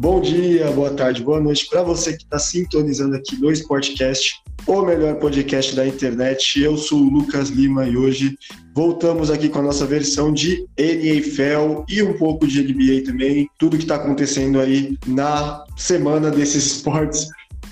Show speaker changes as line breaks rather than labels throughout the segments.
Bom dia, boa tarde, boa noite para você que está sintonizando aqui no Sportcast, o melhor podcast da internet. Eu sou o Lucas Lima e hoje voltamos aqui com a nossa versão de NFL e um pouco de NBA também. Tudo que está acontecendo aí na semana desses esportes,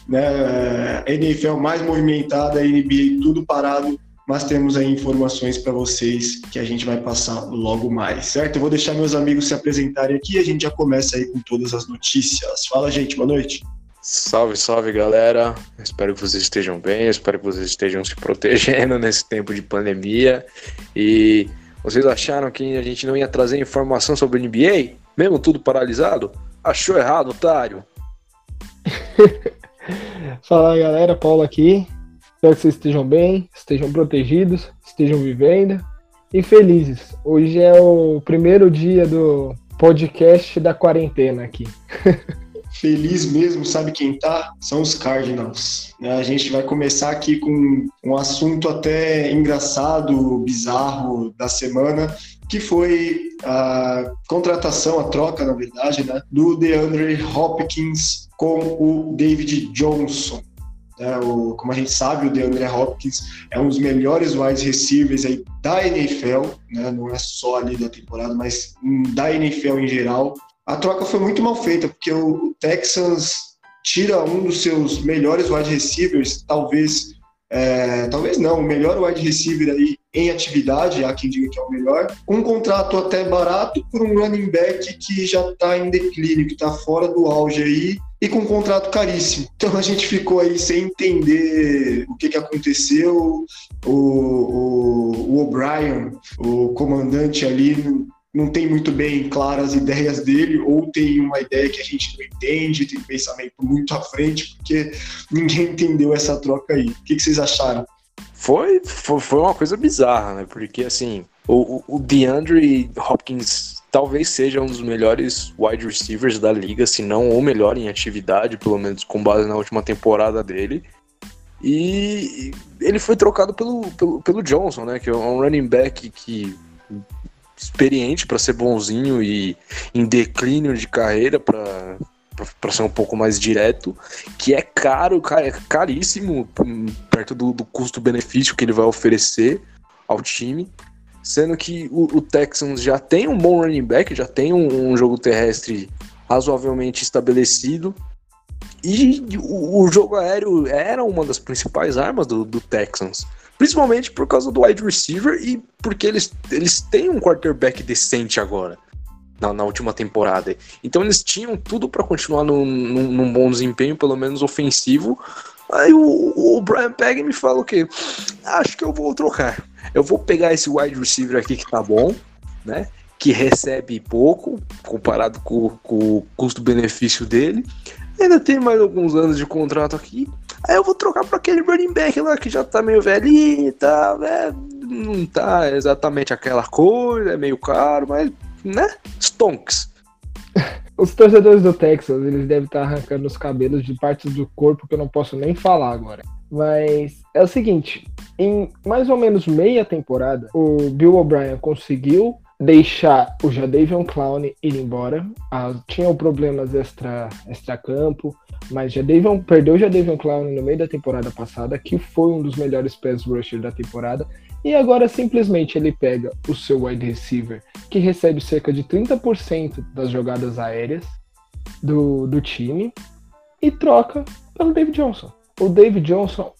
né? NFL mais movimentada, NBA tudo parado mas temos aí informações para vocês que a gente vai passar logo mais, certo? Eu vou deixar meus amigos se apresentarem aqui e a gente já começa aí com todas as notícias. Fala, gente, boa noite.
Salve, salve, galera. Espero que vocês estejam bem, espero que vocês estejam se protegendo nesse tempo de pandemia. E vocês acharam que a gente não ia trazer informação sobre o NBA? Mesmo tudo paralisado? Achou errado, otário.
Fala, galera, Paulo aqui. Espero que vocês estejam bem, estejam protegidos, estejam vivendo e felizes. Hoje é o primeiro dia do podcast da quarentena aqui.
Feliz mesmo, sabe quem tá? São os Cardinals. Né? A gente vai começar aqui com um assunto até engraçado, bizarro da semana, que foi a contratação, a troca, na verdade, né, do DeAndre Hopkins com o David Johnson. É, o, como a gente sabe, o DeAndre Hopkins é um dos melhores wide receivers aí da NFL, né? não é só ali da temporada, mas da NFL em geral. A troca foi muito mal feita, porque o Texans tira um dos seus melhores wide receivers, talvez, é, talvez não, o melhor wide receiver aí em atividade, há quem diga que é o melhor, um contrato até barato por um running back que já está em declínio, que está fora do auge aí, e com um contrato caríssimo. Então a gente ficou aí sem entender o que, que aconteceu. O, o, o O'Brien, o comandante ali, não, não tem muito bem claras as ideias dele, ou tem uma ideia que a gente não entende, tem pensamento muito à frente, porque ninguém entendeu essa troca aí. O que, que vocês acharam?
Foi, foi, foi uma coisa bizarra, né? Porque assim, o, o DeAndre Hopkins talvez seja um dos melhores wide receivers da liga, se não o melhor em atividade, pelo menos com base na última temporada dele. E ele foi trocado pelo, pelo, pelo Johnson, né? Que é um running back que experiente para ser bonzinho e em declínio de carreira para para ser um pouco mais direto, que é caro, é caríssimo perto do, do custo-benefício que ele vai oferecer ao time sendo que o, o, Texans já tem um bom running back, já tem um, um jogo terrestre razoavelmente estabelecido. E o, o, jogo aéreo era uma das principais armas do, do, Texans. Principalmente por causa do wide receiver e porque eles, eles têm um quarterback decente agora. Na, na última temporada. Então eles tinham tudo para continuar num, num, num bom desempenho, pelo menos ofensivo. Aí o, o Brian Pegg me fala o quê? Acho que eu vou trocar. Eu vou pegar esse wide receiver aqui que tá bom, né? Que recebe pouco comparado com, com o custo-benefício dele. Ainda tem mais alguns anos de contrato aqui. Aí eu vou trocar para aquele running back lá que já tá meio velhinho e tal, né? Não tá exatamente aquela coisa, é meio caro, mas, né? Stonks.
Os torcedores do Texas, eles devem estar arrancando os cabelos de partes do corpo que eu não posso nem falar agora. Mas é o seguinte, em mais ou menos meia temporada, o Bill O'Brien conseguiu deixar o Jadavion Clown ir embora. Ah, tinham problemas extra, extra campo, mas Jadavion, perdeu o Jadavion Clown no meio da temporada passada, que foi um dos melhores pass rushers da temporada. E agora simplesmente ele pega o seu wide receiver, que recebe cerca de 30% das jogadas aéreas do, do time, e troca pelo David Johnson o David Johnson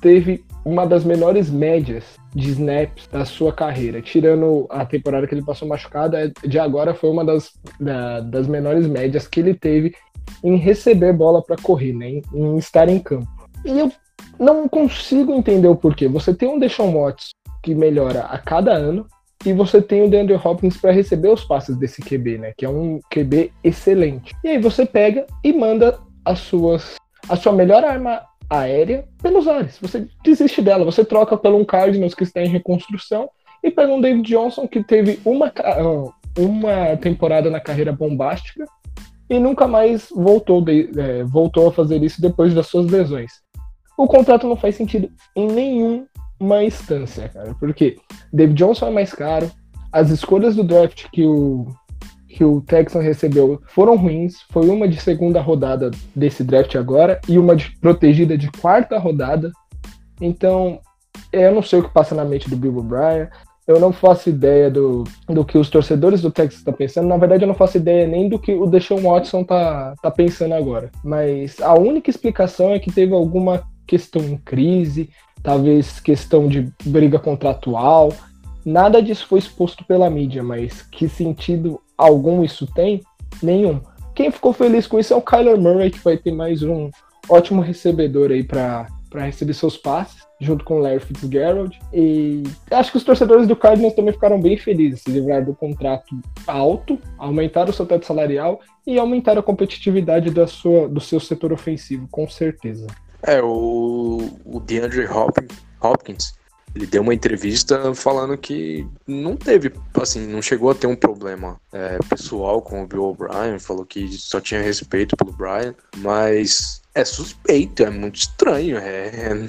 teve uma das menores médias de snaps da sua carreira, tirando a temporada que ele passou machucado, é, de agora foi uma das, da, das menores médias que ele teve em receber bola para correr, né, em, em, estar em campo. E eu não consigo entender o porquê. Você tem um Deshaun Watts que melhora a cada ano, e você tem o DeAndre Hopkins para receber os passes desse QB, né? Que é um QB excelente. E aí você pega e manda as suas a sua melhor arma aérea pelos ares. Você desiste dela, você troca pelo um Cardinals que está em reconstrução e pega um David Johnson que teve uma, ah, uma temporada na carreira bombástica e nunca mais voltou, de, é, voltou a fazer isso depois das suas lesões. O contrato não faz sentido em nenhuma instância, cara, porque David Johnson é mais caro, as escolhas do draft que o, que o Texan recebeu foram ruins. Foi uma de segunda rodada desse draft agora e uma de protegida de quarta rodada. Então, eu não sei o que passa na mente do Bill O'Brien. Eu não faço ideia do, do que os torcedores do Texas estão pensando. Na verdade, eu não faço ideia nem do que o Deshaun Watson tá, tá pensando agora. Mas a única explicação é que teve alguma questão em crise, talvez questão de briga contratual. Nada disso foi exposto pela mídia, mas que sentido algum isso tem? Nenhum. Quem ficou feliz com isso é o Kyler Murray, que vai ter mais um ótimo recebedor aí para receber seus passes, junto com o Larry Fitzgerald. E acho que os torcedores do Cardinals também ficaram bem felizes, se livraram do contrato alto, aumentaram o seu teto salarial e aumentaram a competitividade da sua, do seu setor ofensivo, com certeza.
É, o, o DeAndre Hopkins, ele deu uma entrevista falando que não teve, assim, não chegou a ter um problema é, pessoal com o Bill O'Brien, falou que só tinha respeito pelo Brian, mas é suspeito, é muito estranho, é, é,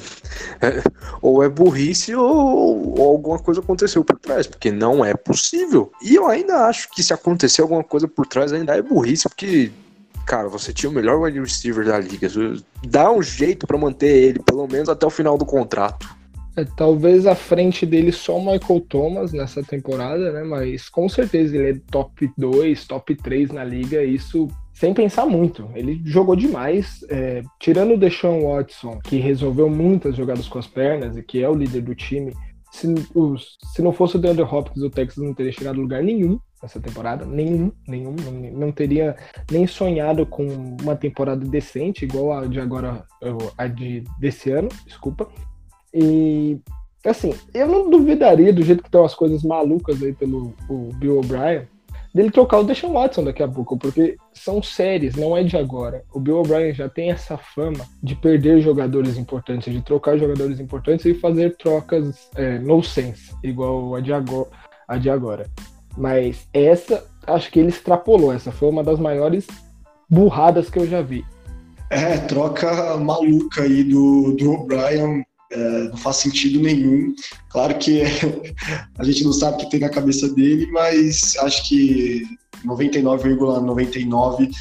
é ou é burrice ou, ou, alguma coisa aconteceu por trás, porque não é possível. E eu ainda acho que se acontecer alguma coisa por trás ainda é burrice, porque cara, você tinha o melhor wide receiver da liga. Dá um jeito para manter ele, pelo menos até o final do contrato.
É, talvez à frente dele só o Michael Thomas nessa temporada, né? Mas com certeza ele é top 2, top 3 na liga, isso sem pensar muito. Ele jogou demais. É, tirando o Deshaun Watson, que resolveu muitas jogadas com as pernas e que é o líder do time, se, os, se não fosse o DeAndre Hopkins, o Texas não teria chegado a lugar nenhum nessa temporada. Nenhum, nenhum. Não, teria nem sonhado com uma temporada decente, igual a de agora, a de desse ano, desculpa. E assim, eu não duvidaria do jeito que estão as coisas malucas aí pelo Bill O'Brien dele trocar o Deshaun Watson daqui a pouco, porque são séries, não é de agora. O Bill O'Brien já tem essa fama de perder jogadores importantes, de trocar jogadores importantes e fazer trocas é, no sense, igual a de, agora, a de agora. Mas essa, acho que ele extrapolou. Essa foi uma das maiores burradas que eu já vi.
É, troca maluca aí do, do O'Brien é, não faz sentido nenhum. Claro que a gente não sabe o que tem na cabeça dele, mas acho que 99,99%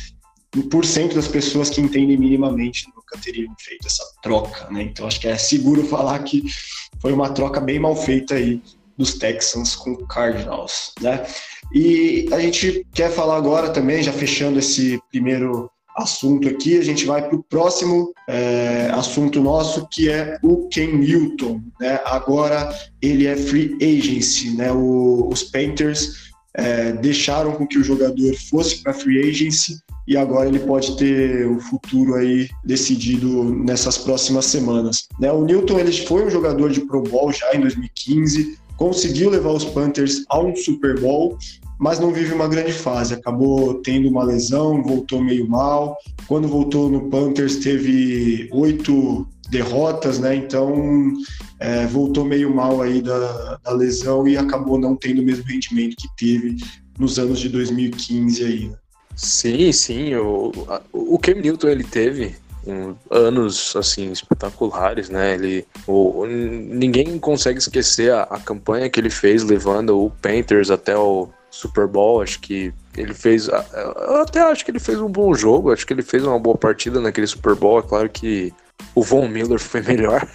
,99 das pessoas que entendem minimamente nunca teriam feito essa troca, né? Então acho que é seguro falar que foi uma troca bem mal feita aí dos Texans com o Cardinals, né? E a gente quer falar agora também, já fechando esse primeiro assunto aqui, a gente vai para o próximo é, assunto nosso, que é o Ken Newton. Né? Agora ele é free agency, né? O, os Panthers é, deixaram com que o jogador fosse para free agency e agora ele pode ter o futuro aí decidido nessas próximas semanas. Né? O Newton ele foi um jogador de Pro Bowl já em 2015, conseguiu levar os Panthers a um Super Bowl mas não vive uma grande fase. Acabou tendo uma lesão, voltou meio mal. Quando voltou no Panthers, teve oito derrotas, né? Então é, voltou meio mal aí da, da, lesão e acabou não tendo o mesmo rendimento que teve nos anos de 2015 aí. Né?
Sim, sim. O, o Cam Newton ele teve um, anos assim espetaculares, né? Ele, o, ninguém consegue esquecer a, a campanha que ele fez levando o Panthers até o Super Bowl, acho que ele fez. Eu até acho que ele fez um bom jogo, acho que ele fez uma boa partida naquele Super Bowl. É claro que o Von Miller foi melhor.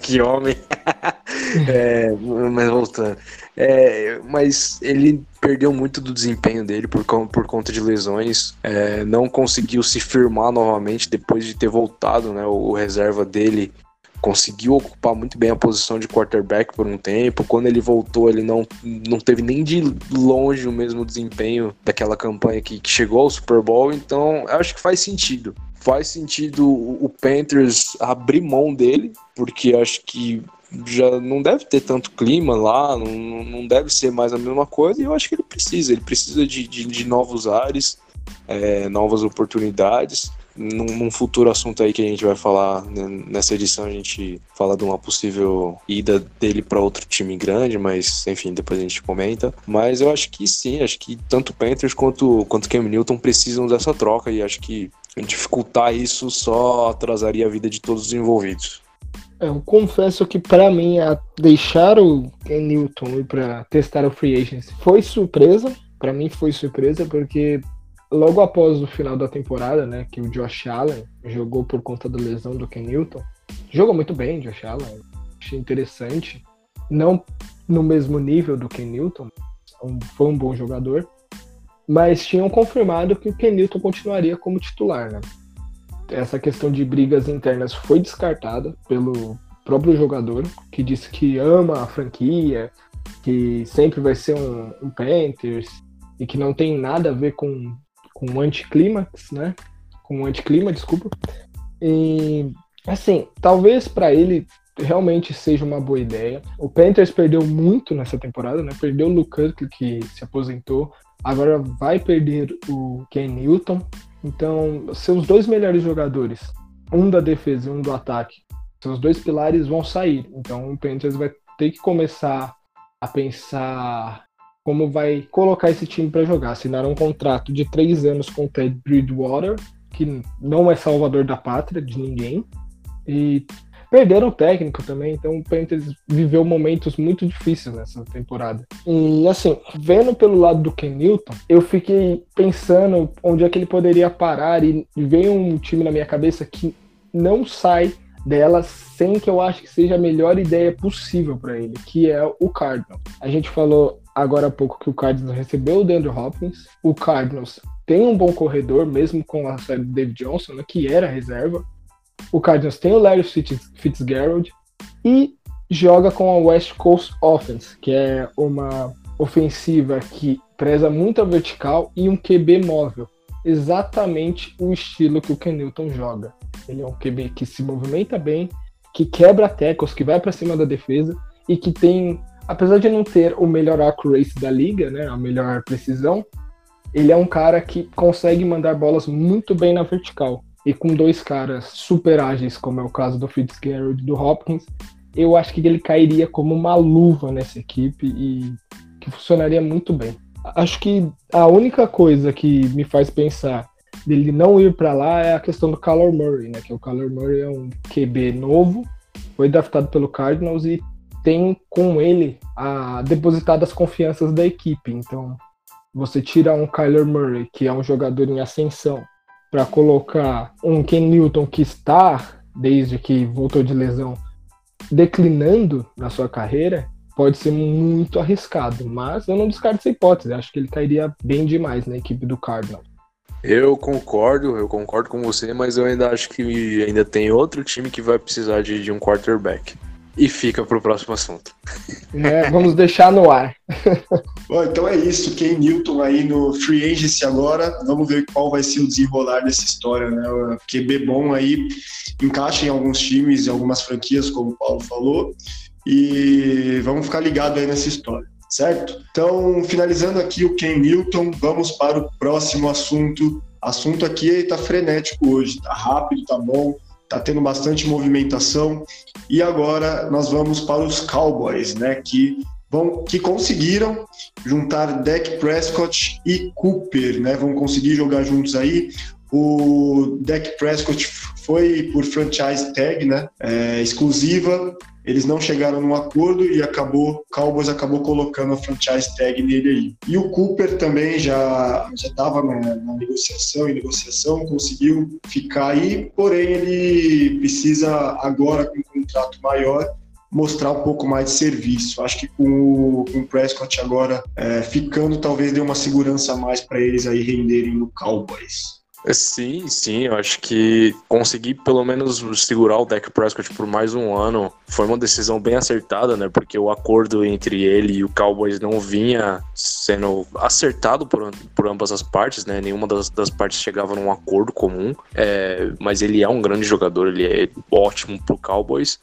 que homem! é, mas voltando. É, mas ele perdeu muito do desempenho dele por, por conta de lesões. É, não conseguiu se firmar novamente depois de ter voltado, né? O, o reserva dele conseguiu ocupar muito bem a posição de quarterback por um tempo. Quando ele voltou, ele não, não teve nem de longe o mesmo desempenho daquela campanha que, que chegou ao Super Bowl. Então, acho que faz sentido. Faz sentido o Panthers abrir mão dele, porque acho que já não deve ter tanto clima lá, não, não deve ser mais a mesma coisa, e eu acho que ele precisa, ele precisa de, de, de novos ares, é, novas oportunidades num, num, futuro assunto aí que a gente vai falar né, nessa edição, a gente fala de uma possível ida dele para outro time grande, mas enfim, depois a gente comenta. Mas eu acho que sim, acho que tanto Panthers quanto, quanto Cam Newton precisam dessa troca e acho que dificultar isso só atrasaria a vida de todos os envolvidos.
Eu confesso que para mim a deixar o Ken Newton para testar o free agency foi surpresa, para mim foi surpresa porque logo após o final da temporada, né, que o Josh Allen jogou por conta da lesão do Ken Newton, jogou muito bem, Josh Allen, achei interessante, não no mesmo nível do Ken Newton, foi um bom jogador, mas tinham confirmado que o Ken Newton continuaria como titular, né? Essa questão de brigas internas foi descartada pelo próprio jogador, que disse que ama a franquia, que sempre vai ser um, um Panthers e que não tem nada a ver com com um anticlímax, né? Com um anticlima, desculpa. E assim, talvez para ele realmente seja uma boa ideia. O Panthers perdeu muito nessa temporada, né? Perdeu o Lucas que se aposentou, agora vai perder o Ken Newton. Então, seus dois melhores jogadores, um da defesa e um do ataque, seus dois pilares vão sair. Então, o Panthers vai ter que começar a pensar como vai colocar esse time para jogar. Assinaram um contrato de três anos com o Ted Bridgewater, que não é salvador da pátria de ninguém, e perderam o técnico também, então o Panthers viveu momentos muito difíceis nessa temporada. E assim, vendo pelo lado do Ken Newton, eu fiquei pensando onde é que ele poderia parar e veio um time na minha cabeça que não sai dela sem que eu acho que seja a melhor ideia possível para ele, que é o Cardinal. A gente falou agora há pouco que o Cardinals recebeu o DeAndre Hopkins. O Cardinals tem um bom corredor, mesmo com a série do David Johnson, né, que era reserva. O Cardinals tem o Larry Fitzgerald e joga com a West Coast Offense, que é uma ofensiva que preza muito a vertical e um QB móvel. Exatamente o estilo que o Ken Newton joga. Ele é um QB que se movimenta bem, que quebra tackles, que vai para cima da defesa e que tem apesar de não ter o melhor accuracy da liga, né, a melhor precisão, ele é um cara que consegue mandar bolas muito bem na vertical. E com dois caras super ágeis, como é o caso do Fitzgerald e do Hopkins, eu acho que ele cairia como uma luva nessa equipe e que funcionaria muito bem. Acho que a única coisa que me faz pensar dele não ir para lá é a questão do Kyler Murray, né? Que o Kyler Murray é um QB novo, foi draftado pelo Cardinals e tem com ele a depositar as confianças da equipe. Então, você tira um Kyler Murray, que é um jogador em ascensão, para colocar um Ken Newton que está, desde que voltou de lesão, declinando na sua carreira, pode ser muito arriscado. Mas eu não descarto essa hipótese. Acho que ele cairia bem demais na equipe do Cardinals.
Eu concordo, eu concordo com você, mas eu ainda acho que ainda tem outro time que vai precisar de, de um quarterback e fica para o próximo assunto.
É, vamos deixar no ar.
Bom, então é isso. Ken Newton aí no Free Agency agora. Vamos ver qual vai ser o desenrolar dessa história, né? O QB bom aí encaixa em alguns times e algumas franquias, como o Paulo falou. E vamos ficar ligado aí nessa história, certo? Então, finalizando aqui o Ken Newton, vamos para o próximo assunto. Assunto aqui está frenético hoje, tá rápido, tá bom tá tendo bastante movimentação. E agora nós vamos para os Cowboys, né, que vão que conseguiram juntar Dak Prescott e Cooper, né? Vão conseguir jogar juntos aí. O Dak Prescott foi por franchise tag, né? É, exclusiva. Eles não chegaram num acordo e acabou, Cowboys acabou colocando a franchise tag nele aí. E o Cooper também já já estava na, na, negociação e negociação conseguiu ficar aí, porém ele precisa agora com um contrato maior mostrar um pouco mais de serviço. Acho que com o, com o Prescott agora é, ficando, talvez dê uma segurança a mais para eles aí renderem no Cowboys.
Sim, sim, eu acho que conseguir pelo menos segurar o Dak Prescott por mais um ano foi uma decisão bem acertada, né? Porque o acordo entre ele e o Cowboys não vinha sendo acertado por, por ambas as partes, né? Nenhuma das, das partes chegava num acordo comum, é, mas ele é um grande jogador, ele é ótimo pro Cowboys.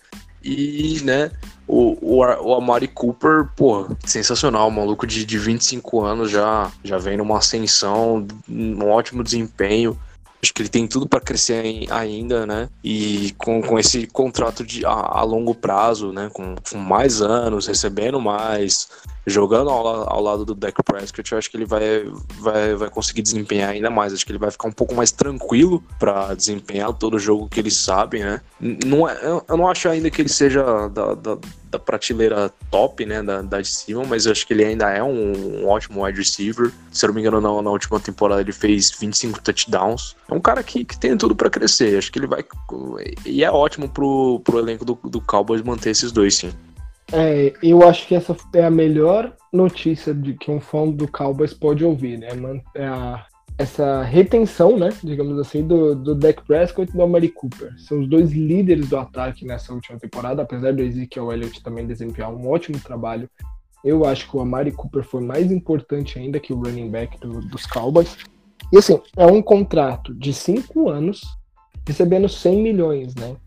E, né, o, o, o Amari Cooper, pô, sensacional, maluco de, de 25 anos já, já vem numa ascensão, um ótimo desempenho. Acho que ele tem tudo para crescer ainda, né? E com, com esse contrato de, a, a longo prazo, né? Com, com mais anos, recebendo mais, jogando ao, ao, lado do Dak Prescott, eu acho que ele vai, vai, vai conseguir desempenhar ainda mais. Acho que ele vai ficar um pouco mais tranquilo para desempenhar todo o jogo que ele sabe, né? Não é, eu não acho ainda que ele seja da, da, da prateleira top, né, da, da de cima, mas eu acho que ele ainda é um, um ótimo wide receiver. Se eu não me engano, na, na, última temporada ele fez 25 touchdowns. É um cara que, que tem tudo para crescer. Acho que ele vai. E é ótimo pro, pro elenco do, do Cowboys manter esses dois, sim.
É, eu acho que essa é a melhor notícia de que um fã do Cowboys pode ouvir, né? É a, essa retenção, né, digamos assim, do, do Dak Prescott e do Amari Cooper. São os dois líderes do ataque nessa última temporada, apesar do Ezekiel Elliott também desempenhar um ótimo trabalho. Eu acho que o Amari Cooper foi mais importante ainda que o running back do, dos Cowboys. E assim, é um contrato de cinco anos, recebendo 100 milhões, né,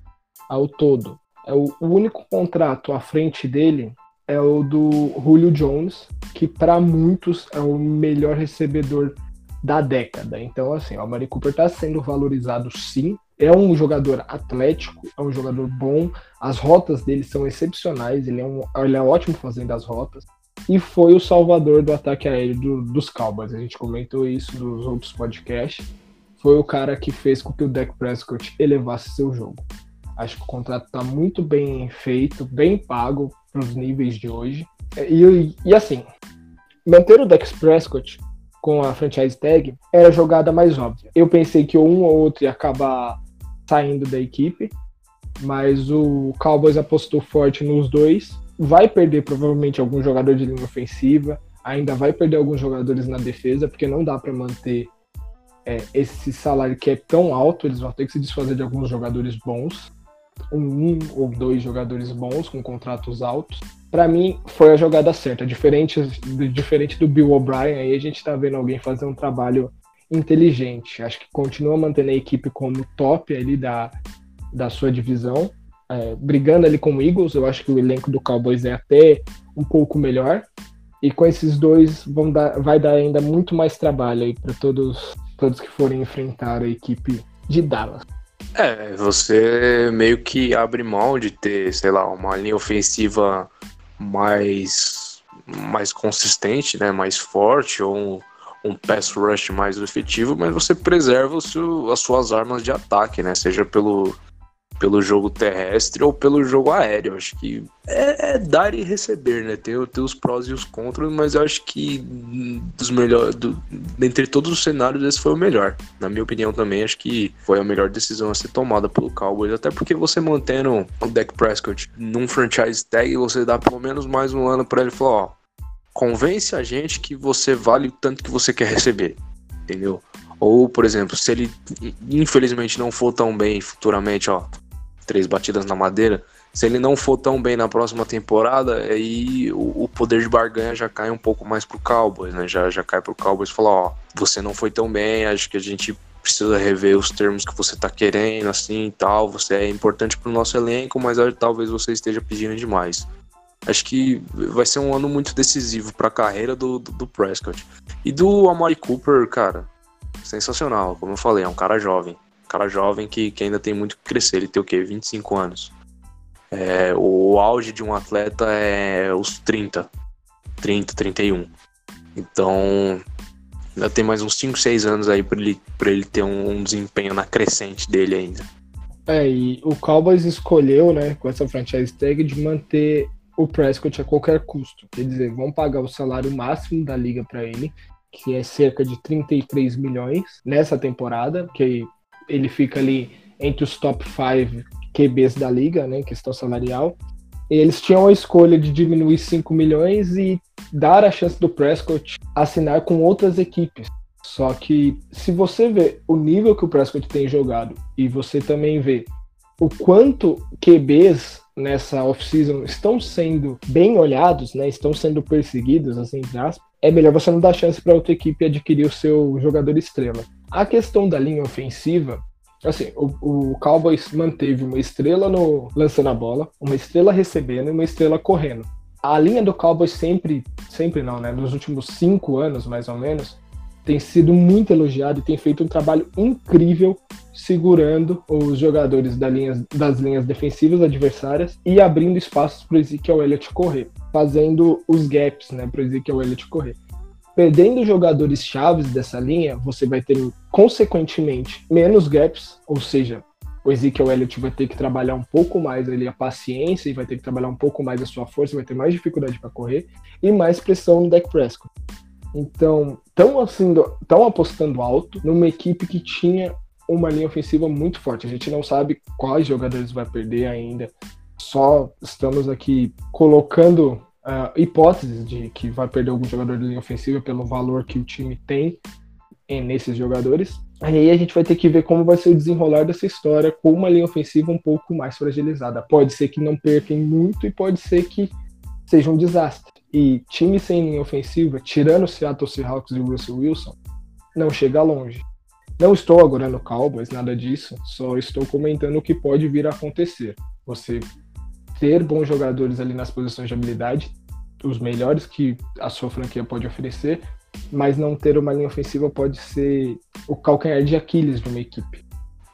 ao todo. É o, o único contrato à frente dele é o do Julio Jones, que para muitos é o melhor recebedor da década. Então, assim, o Amari Cooper está sendo valorizado sim. É um jogador atlético, é um jogador bom. As rotas dele são excepcionais. Ele é, um, ele é ótimo fazendo as rotas. E foi o salvador do ataque aéreo do, dos Cowboys. A gente comentou isso nos outros podcasts. Foi o cara que fez com que o Dak Prescott elevasse seu jogo. Acho que o contrato está muito bem feito, bem pago para os níveis de hoje. E, e assim, manter o Dex Prescott com a franchise tag era a jogada mais óbvia. Eu pensei que um ou outro ia acabar saindo da equipe, mas o Cowboys apostou forte nos dois. Vai perder provavelmente algum jogador de linha ofensiva, ainda vai perder alguns jogadores na defesa, porque não dá para manter é, esse salário que é tão alto. Eles vão ter que se desfazer de alguns jogadores bons um, ou dois jogadores bons com contratos altos. Para mim, foi a jogada certa. Diferente, diferente do Bill O'Brien, aí a gente tá vendo alguém fazer um trabalho inteligente. Acho que continua mantendo a equipe como top ali da, da sua divisão, é, brigando ali com o Eagles. Eu acho que o elenco do Cowboys é até um pouco melhor. E com esses dois vão dar, vai dar ainda muito mais trabalho aí para todos, todos que forem enfrentar a equipe de Dallas.
É, você meio que abre mão de ter, sei lá, uma linha ofensiva mais, mais consistente, né, mais forte, ou um, um pass rush mais efetivo, mas você preserva seu, as suas armas de ataque, né, seja pelo pelo jogo terrestre ou pelo jogo aéreo. Acho que é, é dar e receber, né? Tem, tem, os prós e os contras, mas eu acho que dos melhores, do, dentre todos os cenários, esse foi o melhor. Na minha opinião também, acho que foi a melhor decisão a ser tomada pelo Cowboys, até porque você mantendo o Dak Prescott num franchise tag, você dá pelo menos mais um ano para ele falar, ó, convence a gente que você vale o tanto que você quer receber, entendeu? Ou, por exemplo, se ele infelizmente não for tão bem futuramente, ó, três batidas na madeira. Se ele não for tão bem na próxima temporada, aí o, o poder de barganha já cai um pouco mais pro Cowboys, né? Já, já cai pro Cowboys falar, ó, você não foi tão bem, acho que a gente precisa rever os termos que você tá querendo, assim e tal. Você é importante pro nosso elenco, mas talvez você esteja pedindo demais. Acho que vai ser um ano muito decisivo para a carreira do, do, do, Prescott. E do Amari Cooper, cara, sensacional. Como eu falei, é um cara jovem cara jovem que, que ainda tem muito que crescer. Ele tem o quê? 25 anos. É, o auge de um atleta é os 30, 30, 31. Então, ainda tem mais uns 5, 6 anos aí para ele, pra ele ter um, um, desempenho na crescente dele ainda.
É, e o Cowboys escolheu, né, com essa franchise tag, de manter o Prescott a qualquer custo. Quer dizer, vão pagar o salário máximo da liga para ele, que é cerca de 33 milhões nessa temporada, que ele fica ali entre os top 5 QBs da liga, né, questão salarial. Eles tinham a escolha de diminuir 5 milhões e dar a chance do Prescott assinar com outras equipes. Só que se você vê o nível que o Prescott tem jogado e você também vê o quanto QBs nessa off-season estão sendo bem olhados, né, estão sendo perseguidos, assim, é melhor você não dar chance para outra equipe adquirir o seu jogador estrela. A questão da linha ofensiva, assim, o, o Cowboys manteve uma estrela no lançando a bola, uma estrela recebendo e uma estrela correndo. A linha do Cowboys sempre, sempre não, né? Nos últimos cinco anos, mais ou menos, tem sido muito elogiado e tem feito um trabalho incrível segurando os jogadores da linha, das linhas defensivas adversárias e abrindo espaços para o Ezekiel Elliott correr. fazendo os gaps, né, para o Ezekiel Elliott correr. Perdendo jogadores chaves dessa linha, você vai ter, consequentemente, menos gaps, ou seja, o Ezekiel Elliott vai ter que trabalhar um pouco mais ali a paciência e vai ter que trabalhar um pouco mais a sua força, vai ter mais dificuldade para correr e mais pressão no deck Prescott. Então, estão assim, tão apostando alto numa equipe que tinha uma linha ofensiva muito forte. A gente não sabe quais jogadores vai perder ainda. Só estamos aqui colocando uh, hipóteses de que vai perder algum jogador de linha ofensiva pelo valor que o time tem nesses jogadores. Aí a gente vai ter que ver como vai ser o desenrolar dessa história com uma linha ofensiva um pouco mais fragilizada. Pode ser que não percam muito e pode ser que seja um desastre. E time sem linha ofensiva, tirando o Seattle Seahawks e o Russell Wilson, não chega longe. Não estou agora no Cowboys, nada disso, só estou comentando o que pode vir a acontecer. Você ter bons jogadores ali nas posições de habilidade, os melhores que a sua franquia pode oferecer, mas não ter uma linha ofensiva pode ser o calcanhar de Aquiles de uma equipe.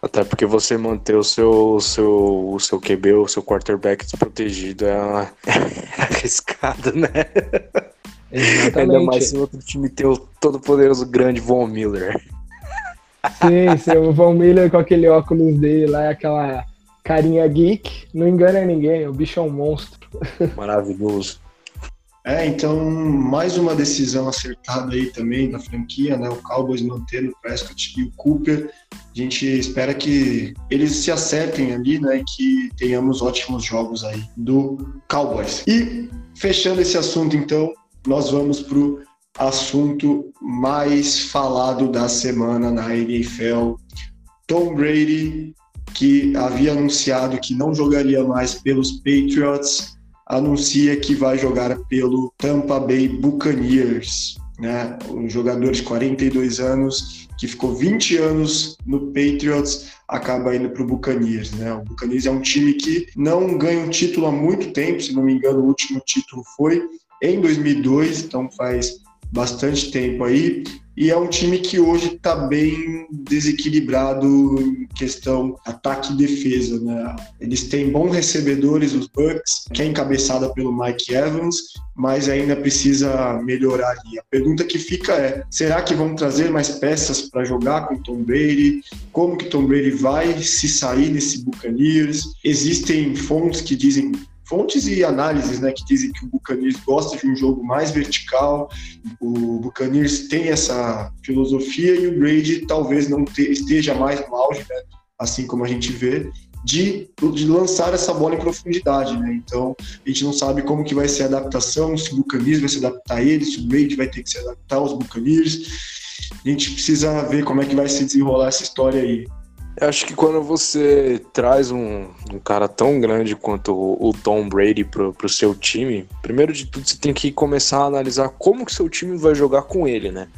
Até porque você manter o seu, o seu, o seu QB, o seu quarterback desprotegido é, é arriscado, né? Exatamente. Ainda mais se o outro time tem o todo poderoso grande Von Miller.
Sim, sim, o Von Miller com aquele óculos dele lá, aquela carinha geek, não engana ninguém, o bicho é um monstro.
Maravilhoso.
É, então, mais uma decisão acertada aí também da franquia, né? O Cowboys mantendo o Prescott e o Cooper. A gente espera que eles se acertem ali, né? E que tenhamos ótimos jogos aí do Cowboys. E, fechando esse assunto, então, nós vamos pro assunto mais falado da semana na NFL. Tom Brady, que havia anunciado que não jogaria mais pelos Patriots, anuncia que vai jogar pelo Tampa Bay Buccaneers, né? Um jogador de 42 anos que ficou 20 anos no Patriots acaba indo para o Buccaneers, né? O Buccaneers é um time que não ganha um título há muito tempo, se não me engano, o último título foi em 2002, então faz bastante tempo aí. E é um time que hoje está bem desequilibrado em questão ataque e defesa. Né? Eles têm bons recebedores, os Bucks, que é encabeçada pelo Mike Evans, mas ainda precisa melhorar ali. A pergunta que fica é: será que vão trazer mais peças para jogar com Tom Brady? Como que Tom Brady vai se sair desse Buccaneers? Existem fontes que dizem fontes e análises né, que dizem que o Buccaneers gosta de um jogo mais vertical, o Buccaneers tem essa filosofia e o Brady talvez não te, esteja mais no auge, né, assim como a gente vê, de, de lançar essa bola em profundidade. Né? Então, a gente não sabe como que vai ser a adaptação, se o Buccaneers vai se adaptar a ele, se o Brady vai ter que se adaptar aos Buccaneers. A gente precisa ver como é que vai se desenrolar essa história aí.
Eu acho que quando você traz um, um cara tão grande quanto o, o, Tom Brady pro, pro seu time, primeiro de tudo você tem que começar a analisar como que seu time vai jogar com ele, né?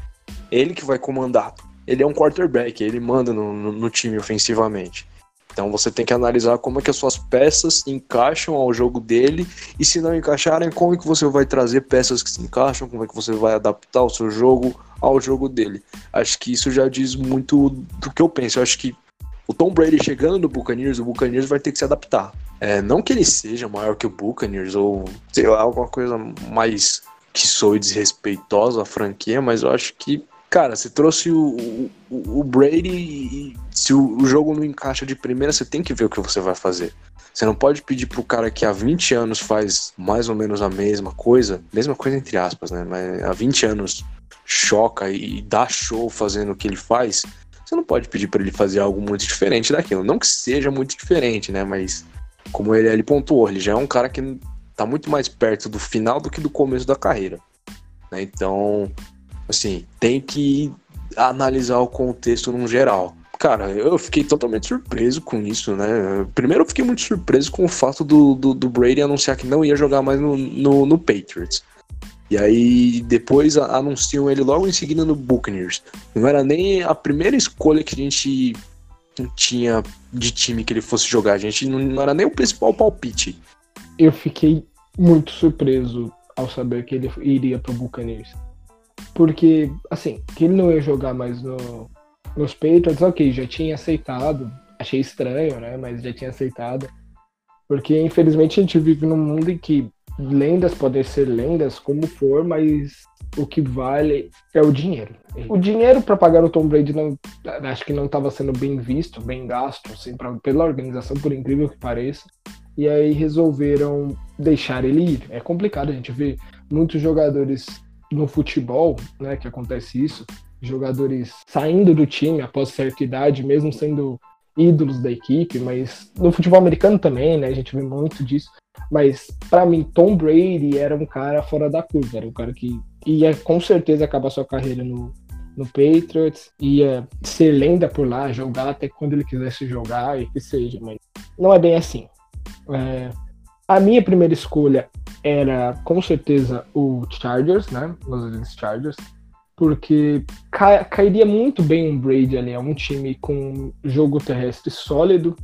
Ele que vai comandar. Ele é um quarterback, ele manda no, no, no time ofensivamente. Então você tem que analisar como é que as suas peças encaixam ao jogo dele e se não encaixarem, como é que você vai trazer peças que se encaixam, como é que você vai adaptar o seu jogo ao jogo dele. Acho que isso já diz muito do que eu penso. Eu acho que o Tom Brady chegando no Buccaneers, o Buccaneers vai ter que se adaptar. É, não que ele seja maior que o Buccaneers ou, sei lá, alguma coisa mais que soe desrespeitosa à franquia, mas eu acho que, cara, você trouxe o, o, o Brady e se o, o, jogo não encaixa de primeira, você tem que ver o que você vai fazer. Você não pode pedir pro cara que há 20 anos faz mais ou menos a mesma coisa, mesma coisa entre aspas, né? Mas há 20 anos choca e dá show fazendo o que ele faz, você não pode pedir para ele fazer algo muito diferente daquilo. Não que seja muito diferente, né? Mas como ele, ele pontuou, ele já é um cara que tá muito mais perto do final do que do começo da carreira. Né? Então, assim, tem que analisar o contexto num geral. Cara, eu fiquei totalmente surpreso com isso, né? Primeiro eu fiquei muito surpreso com o fato do, do, do Brady anunciar que não ia jogar mais no, no, no Patriots. E aí depois anunciam ele logo em seguida no Buccaneers. Não era nem a primeira escolha que a gente tinha de time que ele fosse jogar. A gente não era nem o principal palpite.
Eu fiquei muito surpreso ao saber que ele iria pro Buccaneers. Porque, assim, que ele não ia jogar mais no, nos Patriots, ok, já tinha aceitado. Achei estranho, né? Mas já tinha aceitado. Porque, infelizmente, a gente vive num mundo em que lendas podem ser lendas como for, mas o que vale é o dinheiro. O dinheiro para pagar o Tom Brady não, acho que não estava sendo bem visto, bem gasto, assim, pra, pela organização, por incrível que pareça. E aí resolveram deixar ele ir. É complicado, a gente vê muitos jogadores no futebol, né, que acontece isso, jogadores saindo do time após certa idade, mesmo sendo ídolos da equipe, mas no futebol americano também, né, a gente vê muito disso. Mas para mim, Tom Brady era um cara fora da curva, era um cara que ia com certeza acabar sua carreira no, no Patriots, ia ser lenda por lá, jogar até quando ele quisesse jogar e que seja, mas não é bem assim. É, a minha primeira escolha era com certeza o Chargers, né? Los Angeles Chargers, porque ca cairia muito bem um Brady ali, é um time com jogo terrestre sólido,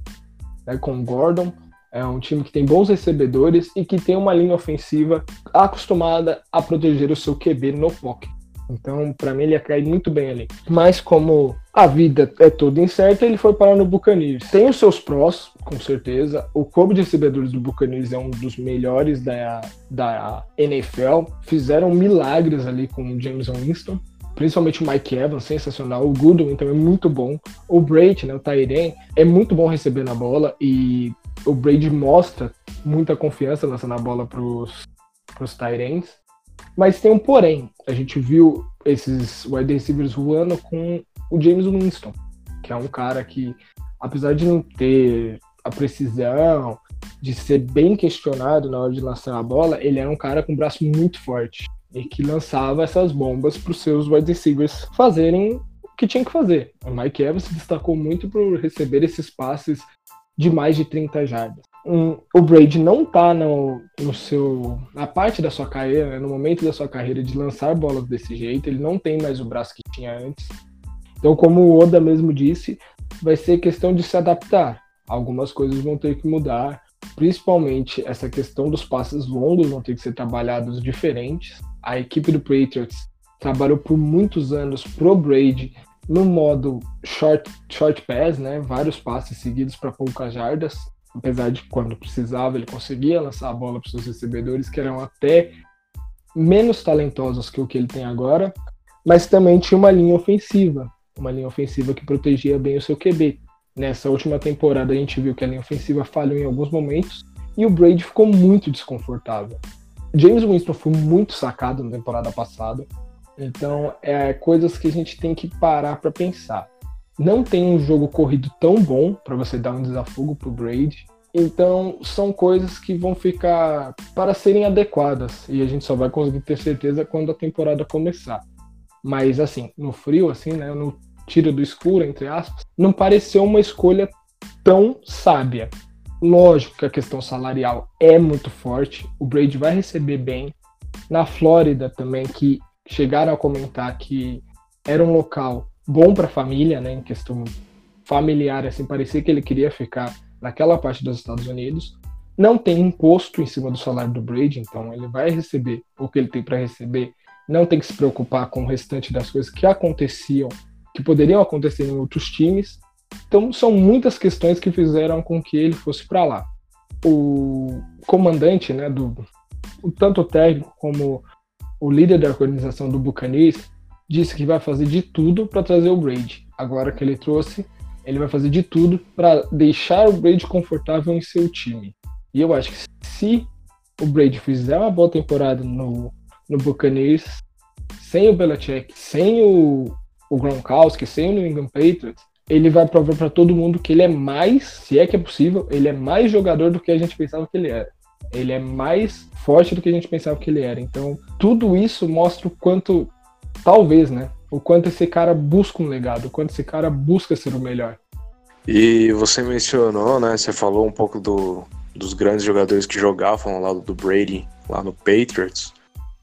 né, com Gordon, é um time que tem bons recebedores e que tem uma linha ofensiva acostumada a proteger o seu QB no pocket. Então, para mim, ele ia cair muito bem ali. Mas como a vida é toda incerta, ele foi parar no Buccaneers. Tem os seus prós, com certeza. O corpo de recebedores do Buccaneers é um dos melhores da, da NFL. Fizeram milagres ali com o James Winston. Principalmente o Mike Evans, sensacional. O Goodwin também é muito bom. O Brady, né, o Tyrion, é muito bom recebendo a bola. E o Brady mostra muita confiança lançando a bola para os Tyrants. Mas tem um porém. A gente viu esses wide receivers voando com o James Winston, que é um cara que, apesar de não ter a precisão, de ser bem questionado na hora de lançar a bola, ele era um cara com um braço muito forte e que lançava essas bombas para os seus wide receivers fazerem o que tinha que fazer. O Mike Evans se destacou muito por receber esses passes de mais de 30 jardas um, o Brady não tá no, no seu na parte da sua carreira, né, no momento da sua carreira de lançar bolas desse jeito, ele não tem mais o braço que tinha antes. Então, como o Oda mesmo disse, vai ser questão de se adaptar. Algumas coisas vão ter que mudar, principalmente essa questão dos passes longos vão ter que ser trabalhados diferentes. A equipe do Patriots trabalhou por muitos anos pro Brady no modo short, short pass, né? Vários passes seguidos para poucas jardas apesar de quando precisava ele conseguia lançar a bola para seus recebedores, que eram até menos talentosos que o que ele tem agora, mas também tinha uma linha ofensiva, uma linha ofensiva que protegia bem o seu QB. Nessa última temporada a gente viu que a linha ofensiva falhou em alguns momentos e o Brady ficou muito desconfortável. James Winston foi muito sacado na temporada passada, então é coisas que a gente tem que parar para pensar não tem um jogo corrido tão bom para você dar um desafogo pro Brady. Então, são coisas que vão ficar para serem adequadas e a gente só vai conseguir ter certeza quando a temporada começar. Mas assim, no frio assim, né, no tiro do escuro entre aspas, não pareceu uma escolha tão sábia. Lógico que a questão salarial é muito forte, o Brady vai receber bem. Na Flórida também que chegaram a comentar que era um local bom para a família, né, em questão familiar, assim, parecia que ele queria ficar naquela parte dos Estados Unidos. Não tem imposto em cima do salário do Brady, então ele vai receber o que ele tem para receber. Não tem que se preocupar com o restante das coisas que aconteciam, que poderiam acontecer em outros times. Então são muitas questões que fizeram com que ele fosse para lá. O comandante, né, do tanto o técnico como o líder da organização do Buccaneers disse que vai fazer de tudo para trazer o Brady. Agora que ele trouxe, ele vai fazer de tudo para deixar o Brady confortável em seu time. E eu acho que se o Brady fizer uma boa temporada no, no Buccaneers, sem o Belichick, sem o, o Gronkowski, sem o New England Patriots, ele vai provar para todo mundo que ele é mais, se é que é possível, ele é mais jogador do que a gente pensava que ele era. Ele é mais forte do que a gente pensava que ele era. Então, tudo isso mostra o quanto talvez, né? O quanto esse cara busca um legado, o quanto esse cara busca ser o melhor.
E você mencionou, né? Você falou um pouco do, dos grandes jogadores que jogavam ao lado do Brady lá no Patriots.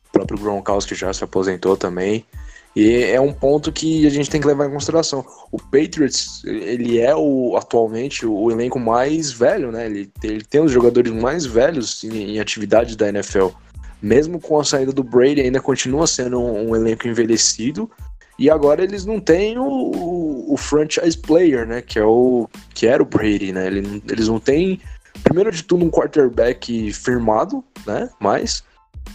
O próprio Gronkowski já se aposentou também. E é um ponto que a gente tem que levar em consideração. O Patriots, ele é o, atualmente o elenco mais velho, né? Ele, ele tem os jogadores mais velhos em, em atividade da NFL mesmo com a saída do Brady, ainda continua sendo um, um elenco envelhecido. E agora eles não têm o, o, franchise player, né? Que, é o, que era o Brady, né? Eles, eles não têm primeiro de tudo, um quarterback firmado, né? Mas.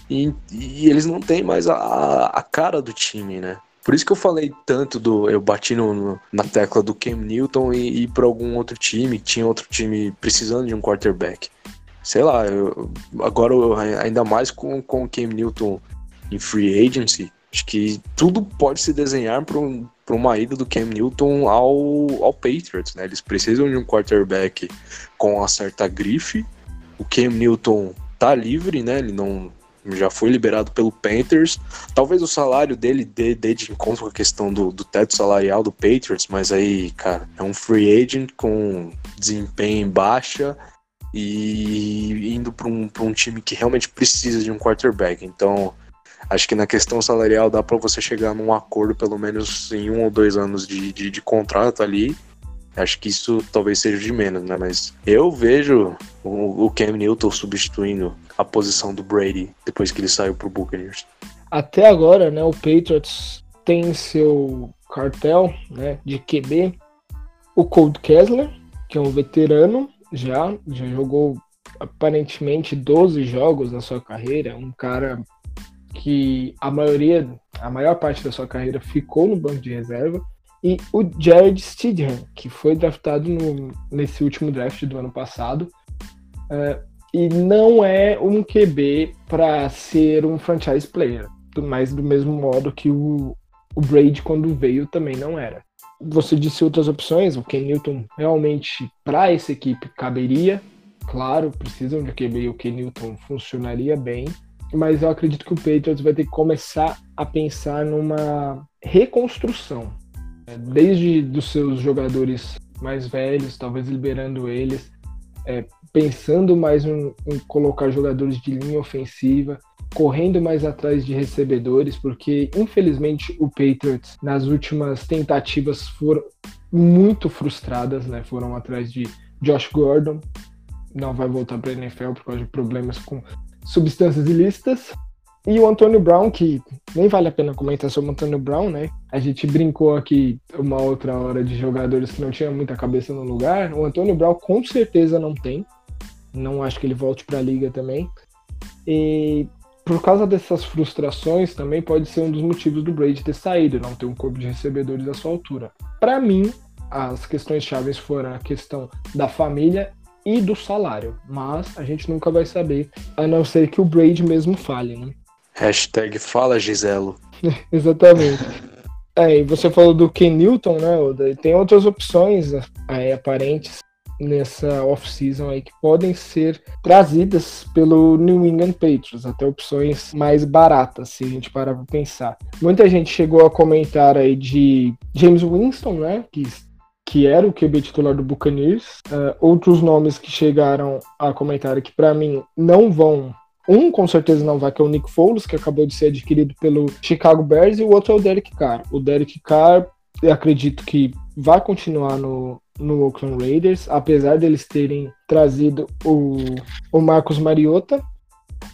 E, e eles não têm mais a, a cara do time, né? Por isso que eu falei tanto do. Eu bati no, no, na tecla do Cam Newton e ir para algum outro time, tinha outro time precisando de um quarterback. Sei lá, eu, agora ainda mais com, com o Cam Newton em free agency, acho que tudo pode se desenhar para um, uma ida do Cam Newton ao, ao Patriots, né? Eles precisam de um quarterback com uma certa grife. O Cam Newton tá livre, né? Ele não já foi liberado pelo Panthers. Talvez o salário dele dê, dê de encontro com a questão do, do teto salarial do Patriots, mas aí, cara, é um free agent com desempenho em baixa e indo para um, um time que realmente precisa de um quarterback. Então, acho que na questão salarial dá para você chegar num acordo, pelo menos em um ou dois anos de, de, de contrato ali. Acho que isso talvez seja de menos, né? Mas eu vejo o, o Cam Newton substituindo a posição do Brady depois que ele saiu pro Buccaneers.
Até agora, né, o Patriots tem seu cartel, né, de QB, o Cold Kessler, que é um veterano já, já jogou aparentemente 12 jogos na sua carreira, um cara que a maioria, a maior parte da sua carreira ficou no banco de reserva, e o Jared Stidham, que foi draftado no, nesse último draft do ano passado, uh, e não é um QB para ser um franchise player, mas do mesmo modo que o, o Brady quando veio também não era. Você disse outras opções, o Ken Newton realmente para essa equipe caberia, claro, precisam de QB e o Ken Newton funcionaria bem, mas eu acredito que o Patriots vai ter que começar a pensar numa reconstrução, desde dos seus jogadores mais velhos, talvez liberando eles, é, pensando mais em, em, colocar jogadores de linha ofensiva, correndo mais atrás de recebedores, porque infelizmente o Patriots nas últimas tentativas foram muito frustradas, né? Foram atrás de Josh Gordon, não vai voltar para a NFL por causa de problemas com substâncias ilícitas. E o Antônio Brown, que nem vale a pena comentar sobre o Antônio Brown, né? A gente brincou aqui uma outra hora de jogadores que não tinham muita cabeça no lugar. O Antônio Brown com certeza não tem. Não acho que ele volte para a liga também. E por causa dessas frustrações também pode ser um dos motivos do Brady ter saído, não ter um corpo de recebedores à sua altura. Para mim, as questões chaves foram a questão da família e do salário, mas a gente nunca vai saber, a não ser que o Brady mesmo fale, né?
Hashtag fala Giselo.
Exatamente. É, e você falou do Ken Newton, né? Tem outras opções aí, aparentes nessa off-season aí que podem ser trazidas pelo New England Patriots, até opções mais baratas, se a gente parar para pensar. Muita gente chegou a comentar aí de James Winston, né, que que era o QB titular do Buccaneers. Uh, outros nomes que chegaram a comentar que para mim não vão um com certeza não vai, que é o Nick Foles, que acabou de ser adquirido pelo Chicago Bears, e o outro é o Derek Carr. O Derek Carr, eu acredito que vai continuar no, no Oakland Raiders, apesar deles terem trazido o, o Marcos Mariota.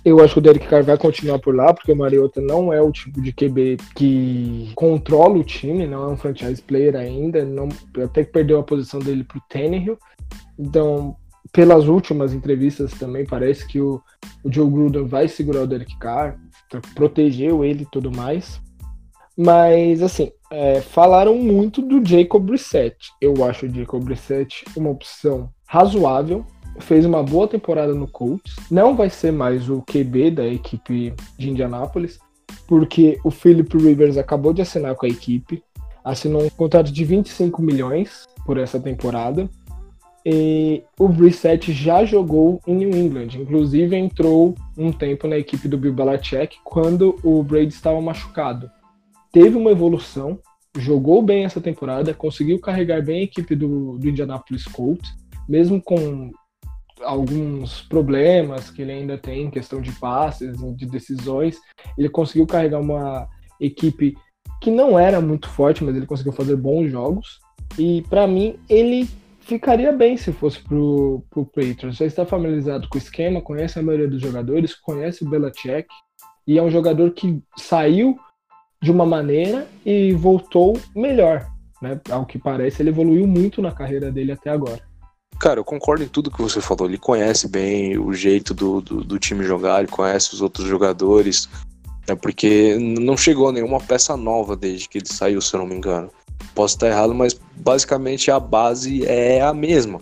Eu acho que o Derek Carr vai continuar por lá, porque o Mariota não é o tipo de QB que controla o time, não é um franchise player ainda, não, até que perdeu a posição dele para o Tannehill. Então, pelas últimas entrevistas também parece que o, o Joe Gruden vai segurar o Derek Carr, protegeu ele e tudo mais. Mas, assim, é, falaram muito do Jacob Brissett. Eu acho o Jacob Brissett uma opção razoável. Fez uma boa temporada no Colts. Não vai ser mais o QB da equipe de Indianápolis, porque o Philip Rivers acabou de assinar com a equipe. Assinou um contrato de 25 milhões por essa temporada. E o Brissett já jogou em New England, inclusive entrou um tempo na equipe do Bill Belichick quando o Brady estava machucado. Teve uma evolução, jogou bem essa temporada, conseguiu carregar bem a equipe do, do Indianapolis Colts, mesmo com alguns problemas que ele ainda tem em questão de passes, de decisões, ele conseguiu carregar uma equipe que não era muito forte, mas ele conseguiu fazer bons jogos. E para mim, ele ficaria bem se fosse pro, pro Patriots. Já está familiarizado com o esquema, conhece a maioria dos jogadores, conhece o Belichick e é um jogador que saiu de uma maneira e voltou melhor, né? Ao que parece, ele evoluiu muito na carreira dele até agora.
Cara, eu concordo em tudo que você falou. Ele conhece bem o jeito do, do, do time jogar, ele conhece os outros jogadores. É porque não chegou nenhuma peça nova desde que ele saiu, se eu não me engano. Posso estar errado, mas basicamente a base é a mesma.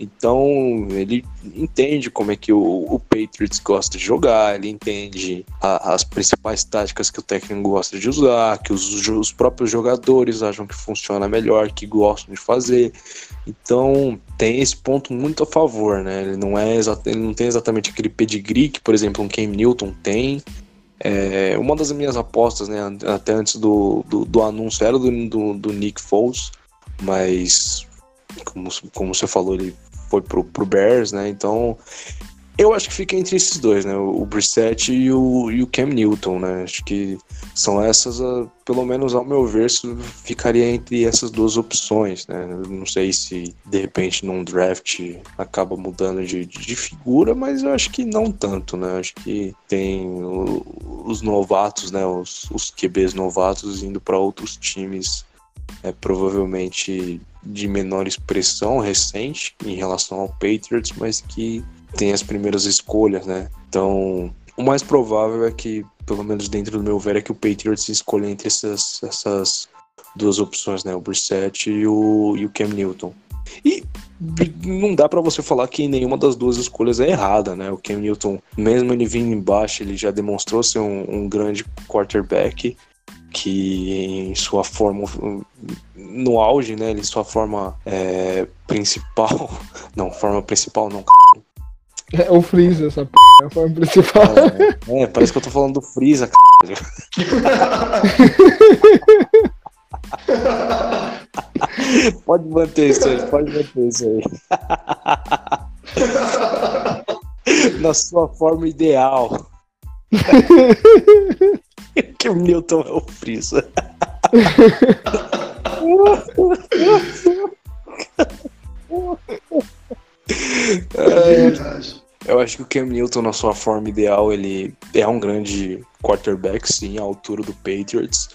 Então ele entende como é que o, o Patriots gosta de jogar, ele entende a, as principais táticas que o técnico gosta de usar, que os, os próprios jogadores acham que funciona melhor, que gostam de fazer. Então tem esse ponto muito a favor, né? Ele não é ele não tem exatamente aquele pedigree que, por exemplo, um Cam Newton tem. É, uma das minhas apostas, né, até antes do, do, do anúncio era do, do, do Nick Foles, mas como, como você falou, ele foi pro, pro Bears, né? Então, eu acho que fica entre esses dois, né? O, Brissett e o, e o Cam Newton, né? Acho que são essas, pelo menos ao meu ver, ficaria entre essas duas opções, né? Não sei se de repente num draft acaba mudando de, de figura, mas eu acho que não tanto, né? Acho que tem os novatos, né? Os, os QBs novatos indo para outros times, é, provavelmente de menor expressão recente em relação ao Patriots, mas que tem as primeiras escolhas, né? Então, o mais provável é que, pelo menos dentro do meu ver, é que o Patriots escolha entre essas, essas duas opções, né? O Brissett e o, e o Cam Newton. E não dá para você falar que nenhuma das duas escolhas é errada, né? O Cam Newton, mesmo ele vindo embaixo, ele já demonstrou ser um, um grande quarterback que em sua forma no auge, né, em sua forma é, principal, não, forma principal não.
É o Freeza, essa p... é a forma principal.
É, é, parece que eu tô falando do Freeza, pode manter isso aí, pode manter isso aí. Na sua forma ideal. que o Newton é o Freeza. é, eu acho que o Cam Newton, na sua forma ideal, ele é um grande quarterback, sim, à altura do Patriots.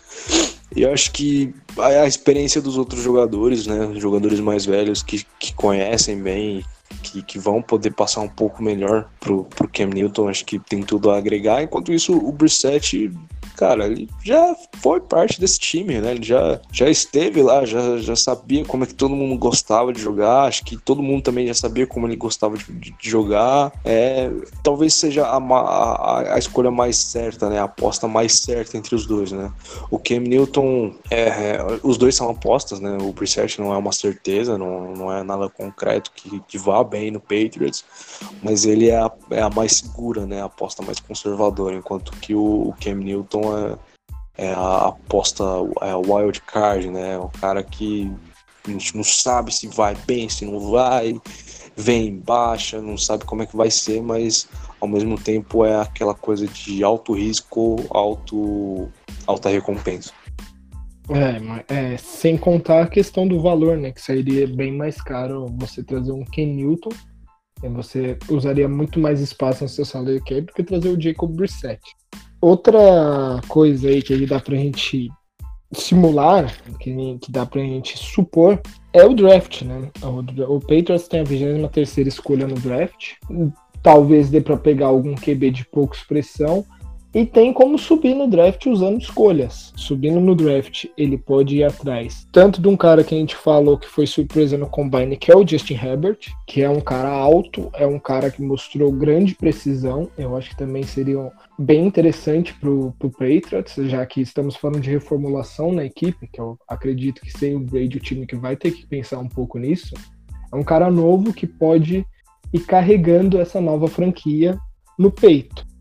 E eu acho que a, a experiência dos outros jogadores, né, jogadores mais velhos que, que conhecem bem, que, que vão poder passar um pouco melhor pro, pro Cam Newton, acho que tem tudo a agregar. Enquanto isso, o Brissett cara, ele já foi parte desse time, né? Ele já, já esteve lá, já, já sabia como é que todo mundo gostava de jogar. Acho que todo mundo também já sabia como ele gostava de, de, jogar. É, talvez seja a, a, a, escolha mais certa, né? A aposta mais certa entre os dois, né? O Cam Newton, é, é, os dois são apostas, né? O Brissett não é uma certeza, não, não é nada concreto que, que vá bem no Patriots, mas ele é a, é a mais segura, né? A aposta mais conservadora, enquanto que o, o Cam Newton é, é a aposta, é o wild card, né? O cara que a gente não sabe se vai bem, se não vai, vem baixa, não sabe como é que vai ser, mas ao mesmo tempo é aquela coisa de alto risco, alto, alta recompensa.
É, é, sem contar a questão do valor, né? Que seria bem mais caro você trazer um Ken Newton. Você usaria muito mais espaço no seu salário cap do que trazer o Jacob Brissett. Outra coisa aí que dá pra gente simular, que, que dá pra gente supor, é o draft, né? O, o Patriots tem a 23 escolha no draft. Talvez dê para pegar algum QB de pouca expressão e tem como subir no draft usando escolhas. Subindo no draft, ele pode ir atrás tanto de um cara que a gente falou que foi surpresa no combine, que é o Justin Herbert, que é um cara alto, é um cara que mostrou grande precisão. Eu acho que também seria bem interessante pro, pro Patriots, já que estamos falando de reformulação na equipe, que eu acredito que sem o Brady o time que vai ter que pensar um pouco nisso. É um cara novo que pode ir carregando essa nova franquia no peito.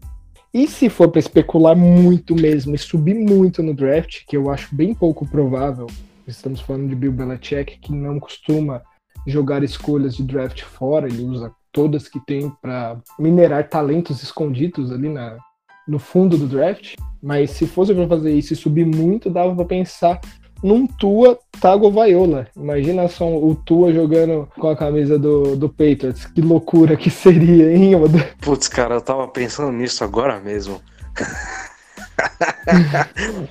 E se for para especular muito mesmo e subir muito no draft, que eu acho bem pouco provável, estamos falando de Bill Belichick, que não costuma jogar escolhas de draft fora, ele usa todas que tem para minerar talentos escondidos ali na, no fundo do draft. Mas se fosse para fazer isso e subir muito, dava para pensar num Tua Tagovailoa. Imagina só o Tua jogando com a camisa do, do Patriots. Que loucura que seria, hein?
Putz, cara, eu tava pensando nisso agora mesmo.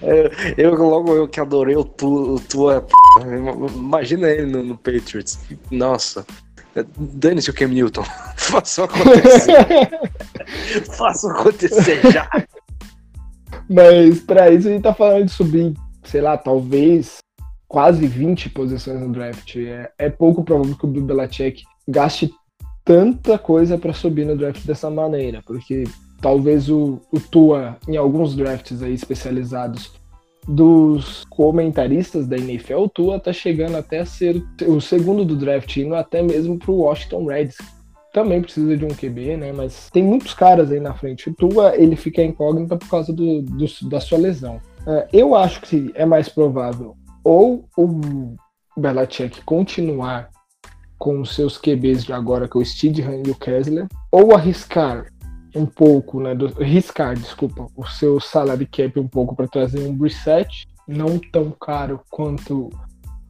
eu, eu, logo eu que adorei o Tua, o Tua imagina ele no, no, Patriots. Nossa, Dane-se o Cam Newton. Faça acontecer. Faça acontecer já.
Mas para isso a gente tá falando de subir, sei lá, talvez quase 20 posições no draft. É, é pouco provável que o Bill Belichick gaste tanta coisa para subir no draft dessa maneira, porque talvez o, o Tua, em alguns drafts aí especializados dos comentaristas da NFL, o Tua tá chegando até a ser o segundo do draft, indo até mesmo pro Washington Redskins. Também precisa de um QB, né? Mas tem muitos caras aí na frente. O Tua, ele fica incógnito por causa do, do da sua lesão. Uh, eu acho que é mais provável ou o Belichick continuar com os seus QBs de agora, que é o Steedham e o Kessler, ou arriscar um pouco, né, do, arriscar, desculpa, o seu salary cap um pouco para trazer um reset, não tão caro quanto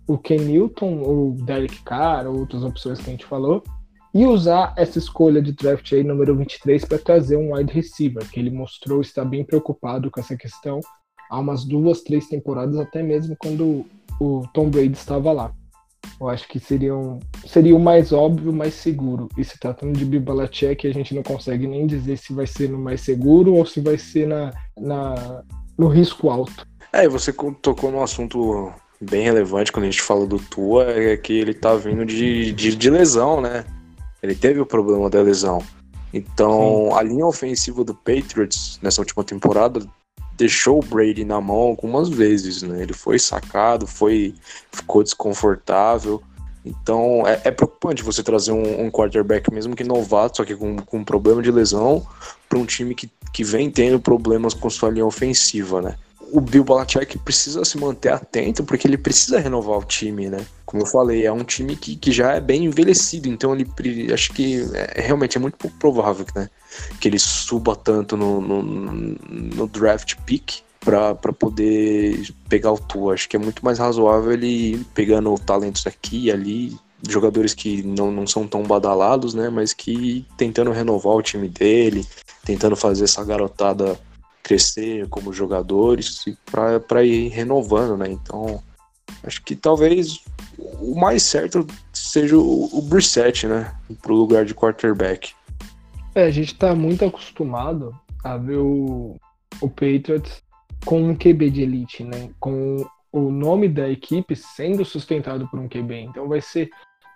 o Ken Newton, ou Derek Carr, ou outras opções que a gente falou, e usar essa escolha de draft aí, número 23, para trazer um wide receiver, que ele mostrou estar bem preocupado com essa questão há umas duas, três temporadas, até mesmo quando o Tom Brady estava lá. Eu acho que seria, um, seria o mais óbvio, mais seguro. E se tratando de Bibalacek, a gente não consegue nem dizer se vai ser no mais seguro ou se vai ser na, na, no risco alto.
É, você tocou num assunto bem relevante quando a gente fala do Tua, é que ele tá vindo de, de, de lesão, né? Ele teve o problema da lesão. Então, Sim. a linha ofensiva do Patriots nessa última temporada deixou o Brady na mão algumas vezes, né? Ele foi sacado, foi ficou desconfortável. Então é, é preocupante você trazer um, um, quarterback, mesmo que novato, só que com, com um problema de lesão, para um time que, que vem tendo problemas com sua linha ofensiva, né? o Bill Belichick precisa se manter atento porque ele precisa renovar o time, né? Como eu falei, é um time que, que já é bem envelhecido, então ele acho que é, realmente é muito pouco provável né, que ele suba tanto no, no, no draft pick para poder pegar o tour. Acho que é muito mais razoável ele pegando talentos aqui e ali, jogadores que não, não são tão badalados, né? Mas que tentando renovar o time dele, tentando fazer essa garotada crescer como jogadores para ir renovando, né? Então, acho que talvez o mais certo seja o, o Brissett, né? Pro lugar de quarterback.
É, a gente tá muito acostumado a ver o, o Patriots com um QB de elite, né? Com o nome da equipe sendo sustentado por um QB. Então vai ser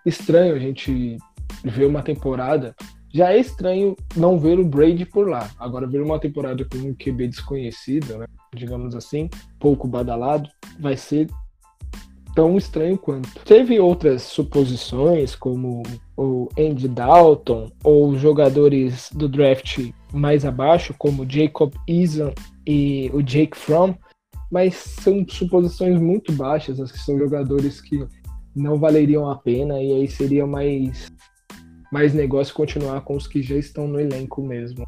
estranho a gente ver uma temporada já é estranho não ver o Brady por lá. Agora, ver uma temporada com um QB desconhecido, né, digamos assim, pouco badalado, vai ser tão estranho quanto. Teve outras suposições, como o Andy Dalton, ou jogadores do draft mais abaixo, como Jacob Eason e o Jake Fromm, mas são suposições muito baixas, as que são jogadores que não valeriam a pena e aí seria mais mais negócio continuar com os que já estão no elenco mesmo.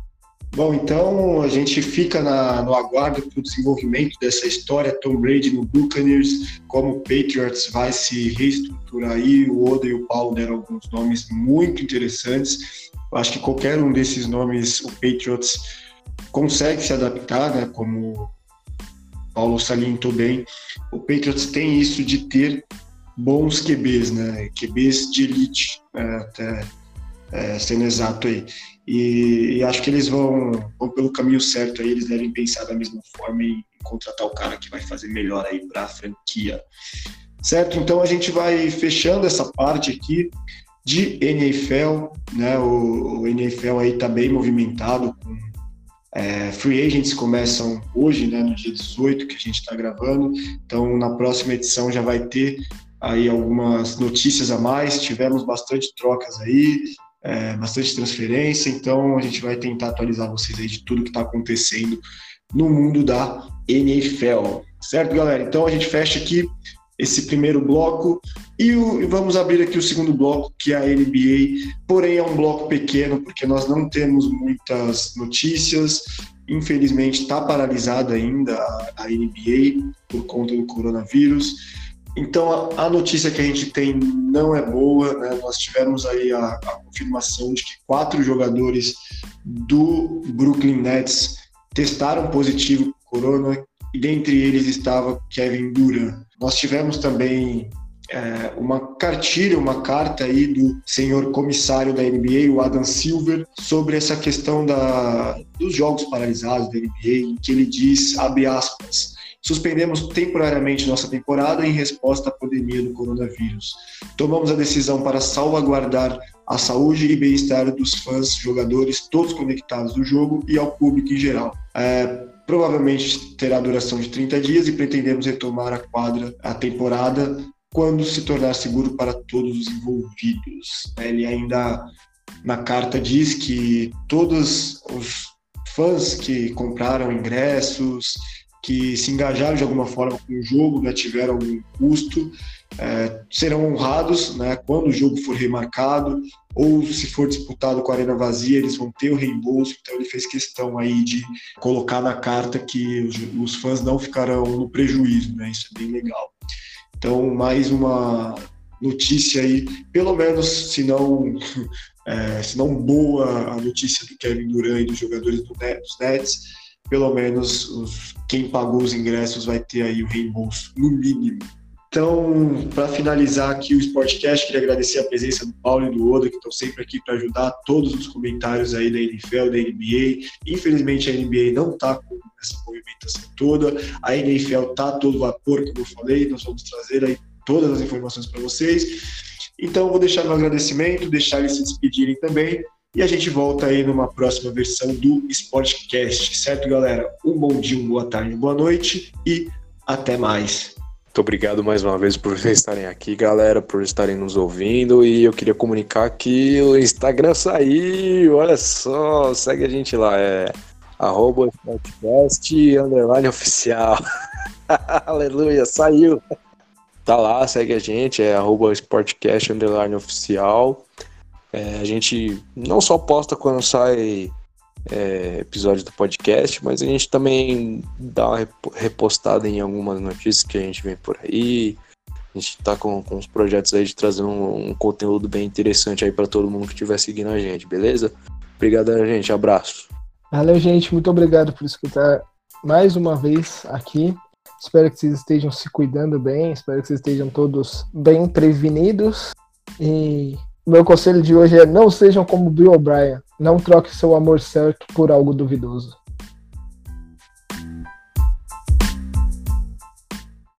Bom, então a gente fica na, no aguardo para o desenvolvimento dessa história, Tom Brady no Buccaneers, como o Patriots vai se reestruturar aí, o Oda e o Paulo deram alguns nomes muito interessantes, acho que qualquer um desses nomes o Patriots consegue se adaptar, né, como o Paulo salientou bem, o Patriots tem isso de ter bons QBs, né, QBs de elite, né, até é, sendo exato aí. E, e, acho que eles vão, vão pelo caminho certo aí, eles devem pensar da mesma forma e contratar o cara que vai fazer melhor aí para a franquia. Certo? Então a gente vai fechando essa parte aqui de NFL, né? O, o NFL aí tá bem movimentado com é, free agents começam hoje, né, no dia 18 que a gente está gravando. Então, na próxima edição já vai ter aí algumas notícias a mais. Tivemos bastante trocas aí, é, bastante transferência, então a gente vai tentar atualizar vocês aí de tudo que está acontecendo no mundo da NFL. Certo, galera? Então a gente fecha aqui esse primeiro bloco e, o, e, vamos abrir aqui o segundo bloco, que é a NBA. Porém, é um bloco pequeno, porque nós não temos muitas notícias. Infelizmente, está paralisada ainda a, a NBA por conta do coronavírus. Então, a, a, notícia que a gente tem não é boa. Né? Nós tivemos aí a, a, confirmação de que quatro jogadores do Brooklyn Nets testaram positivo corona e dentre eles estava Kevin Durant. Nós tivemos também é, uma cartilha, uma carta aí do senhor comissário da NBA, o Adam Silver, sobre essa questão da, dos jogos paralisados da NBA, em que ele diz, abre aspas, Suspendemos temporariamente nossa temporada em resposta à pandemia do coronavírus. Tomamos a decisão para salvaguardar a saúde e bem-estar dos fãs, jogadores, todos conectados do jogo e ao público em geral. É, provavelmente terá duração de 30 dias e pretendemos retomar a quadra, a temporada, quando se tornar seguro para todos os envolvidos. Ele ainda na carta diz que todos os fãs que compraram ingressos que se engajaram de alguma forma com o jogo, né, tiveram algum custo, é, serão honrados né, quando o jogo for remarcado ou se for disputado com a arena vazia, eles vão ter o reembolso. Então ele fez questão aí de colocar na carta que os, os fãs não ficarão no prejuízo, né? Isso é bem legal. Então mais uma notícia aí, pelo menos se não, é, se não boa a notícia do Kevin Durant e dos jogadores do Nets, pelo menos os, quem pagou os ingressos vai ter aí o reembolso, no mínimo. Então, para finalizar aqui o Sportcast, queria agradecer a presença do Paulo e do Oda, que estão sempre aqui para ajudar todos os comentários aí da NFL, da NBA. Infelizmente, a NBA não está com essa movimentação toda. A NFL está todo vapor, como eu falei. Nós vamos trazer aí todas as informações para vocês. Então, vou deixar meu agradecimento, deixar eles se despedirem também. E a gente volta aí numa próxima versão do Sportcast, certo, galera? Um bom dia, uma boa tarde, boa noite e até mais.
Muito obrigado mais uma vez por estarem aqui, galera, por estarem nos ouvindo. E eu queria comunicar que o Instagram saiu. Olha só, segue a gente lá, é arroba underline oficial. Aleluia, saiu. Tá lá, segue a gente, é arroba sportcast underline oficial. É, a gente não só posta quando sai é, episódio do podcast, mas a gente também dá uma repostada em algumas notícias que a gente vem por aí. A gente tá com, com uns projetos aí de trazer um, um conteúdo bem interessante aí para todo mundo que estiver seguindo a gente, beleza? Obrigado, gente. Abraço.
Valeu, gente. Muito obrigado por escutar mais uma vez aqui. Espero que vocês estejam se cuidando bem. Espero que vocês estejam todos bem prevenidos. E meu conselho de hoje é não sejam como Bill O'Brien. Não troque seu amor certo por algo duvidoso.